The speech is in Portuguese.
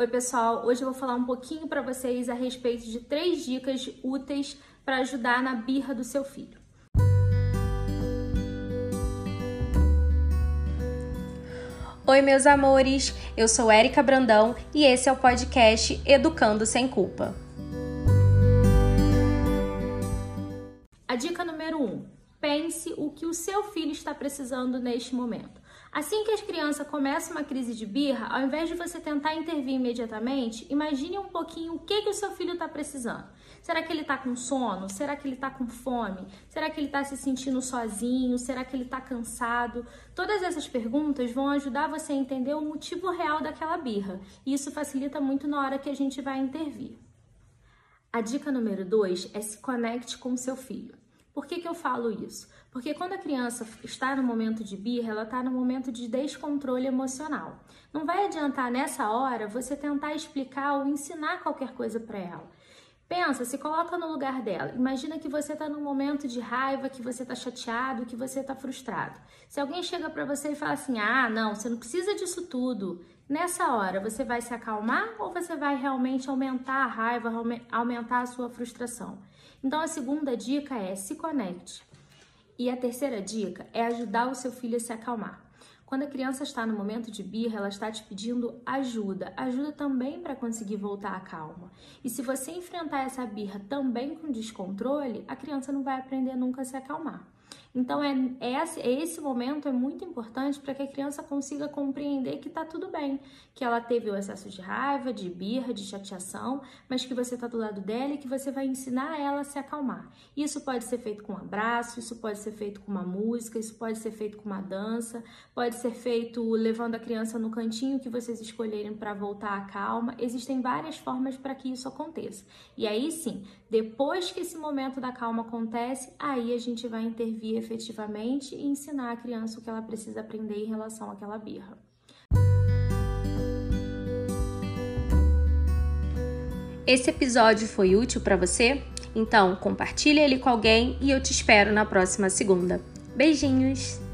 Oi, pessoal. Hoje eu vou falar um pouquinho para vocês a respeito de três dicas úteis para ajudar na birra do seu filho. Oi, meus amores. Eu sou Érica Brandão e esse é o podcast Educando sem Culpa. A dica número 1: um, pense o que o seu filho está precisando neste momento. Assim que as crianças começam uma crise de birra, ao invés de você tentar intervir imediatamente, imagine um pouquinho o que, que o seu filho está precisando. Será que ele está com sono? Será que ele está com fome? Será que ele está se sentindo sozinho? Será que ele está cansado? Todas essas perguntas vão ajudar você a entender o motivo real daquela birra. E isso facilita muito na hora que a gente vai intervir. A dica número 2 é se conecte com o seu filho. Por que, que eu falo isso? Porque quando a criança está no momento de birra, ela está no momento de descontrole emocional. Não vai adiantar nessa hora você tentar explicar ou ensinar qualquer coisa para ela. Pensa, se coloca no lugar dela. Imagina que você está num momento de raiva, que você está chateado, que você está frustrado. Se alguém chega para você e fala assim: "Ah, não, você não precisa disso tudo". Nessa hora, você vai se acalmar ou você vai realmente aumentar a raiva, aumentar a sua frustração? Então a segunda dica é se conecte. E a terceira dica é ajudar o seu filho a se acalmar. Quando a criança está no momento de birra, ela está te pedindo ajuda, ajuda também para conseguir voltar à calma. E se você enfrentar essa birra também com descontrole, a criança não vai aprender nunca a se acalmar. Então, é, é esse, esse momento é muito importante para que a criança consiga compreender que está tudo bem, que ela teve o excesso de raiva, de birra, de chateação, mas que você está do lado dela e que você vai ensinar ela a se acalmar. Isso pode ser feito com um abraço, isso pode ser feito com uma música, isso pode ser feito com uma dança, pode ser feito levando a criança no cantinho que vocês escolherem para voltar à calma. Existem várias formas para que isso aconteça. E aí sim, depois que esse momento da calma acontece, aí a gente vai intervir efetivamente e ensinar a criança o que ela precisa aprender em relação àquela birra. Esse episódio foi útil para você? Então, compartilhe ele com alguém e eu te espero na próxima segunda. Beijinhos!